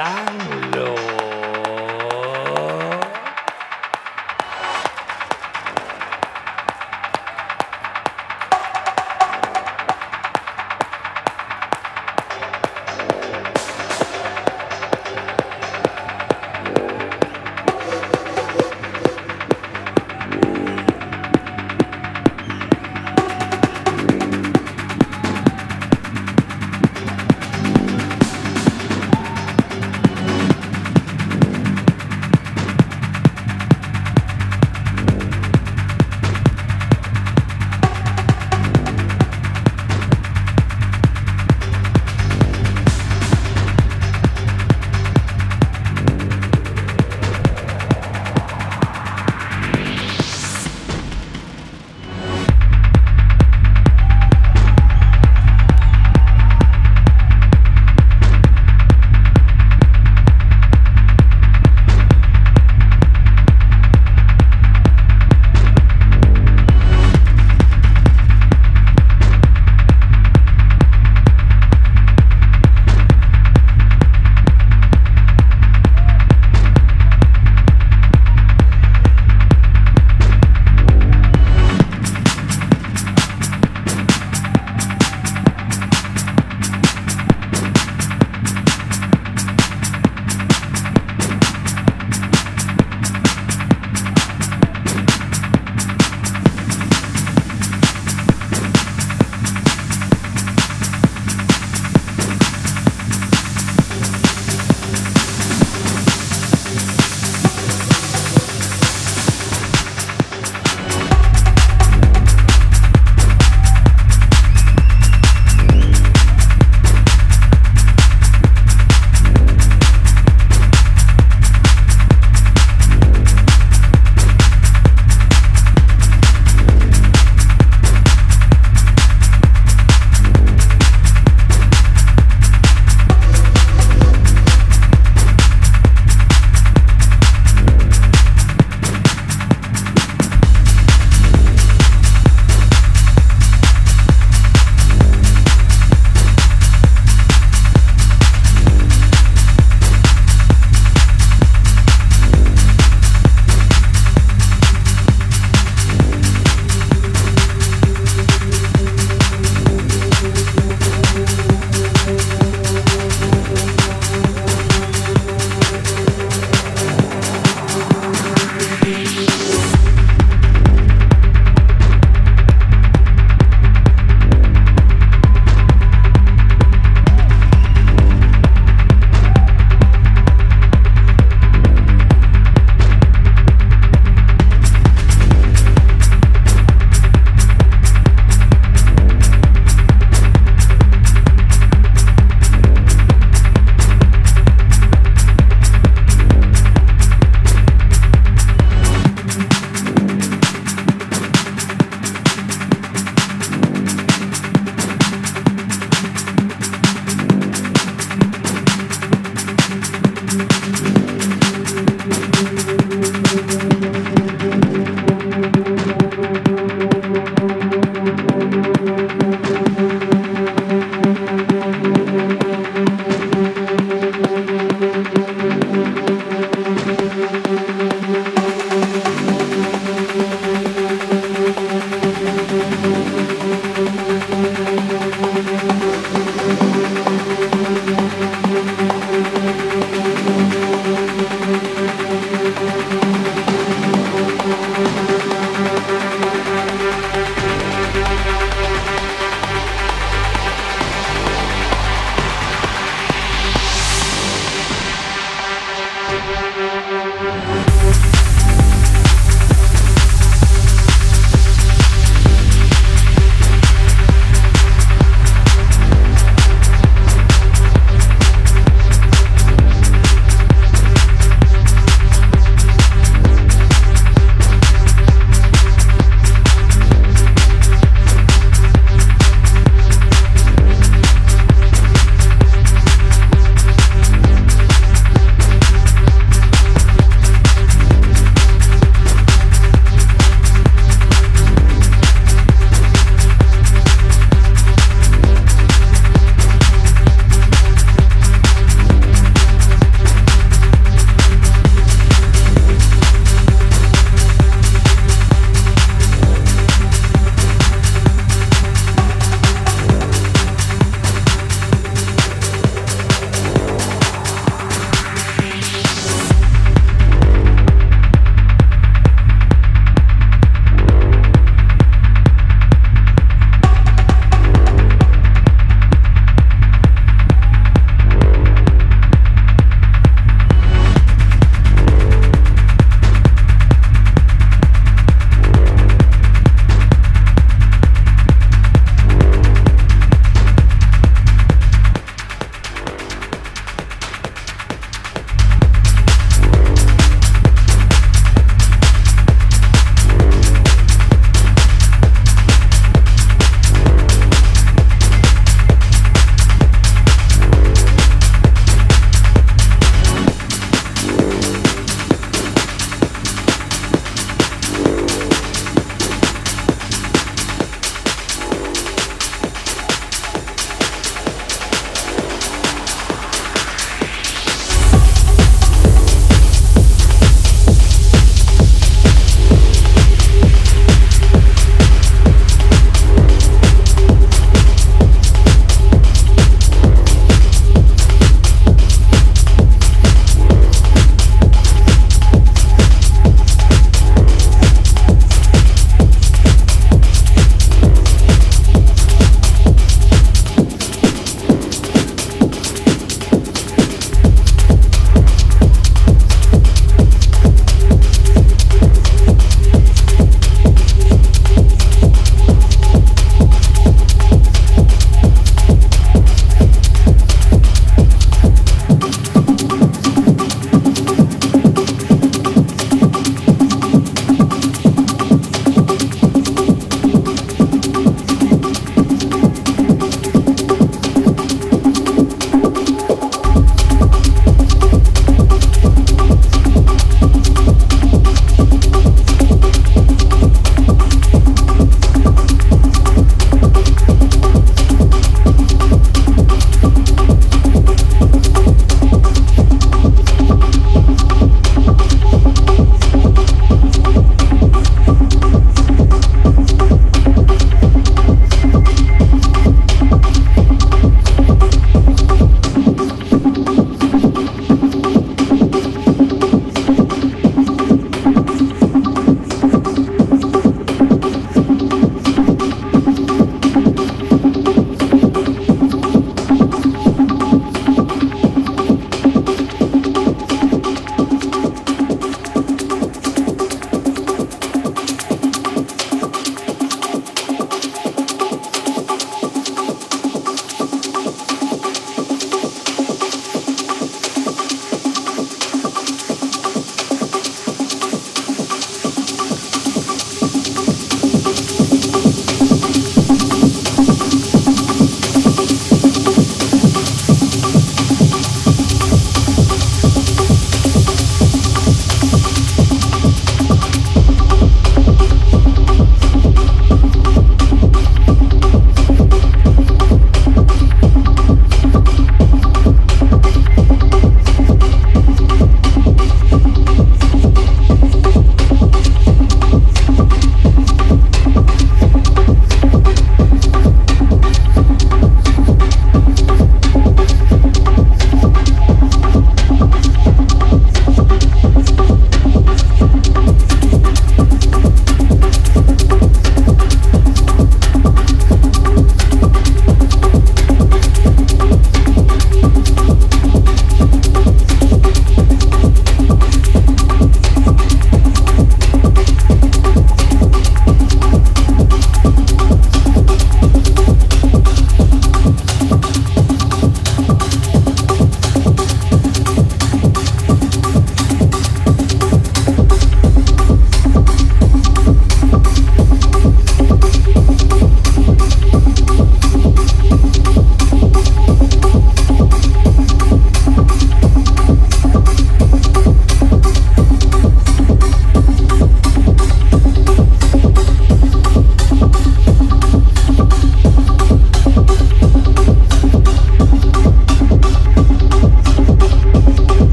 bailando.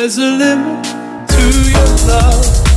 There's a limit to your love.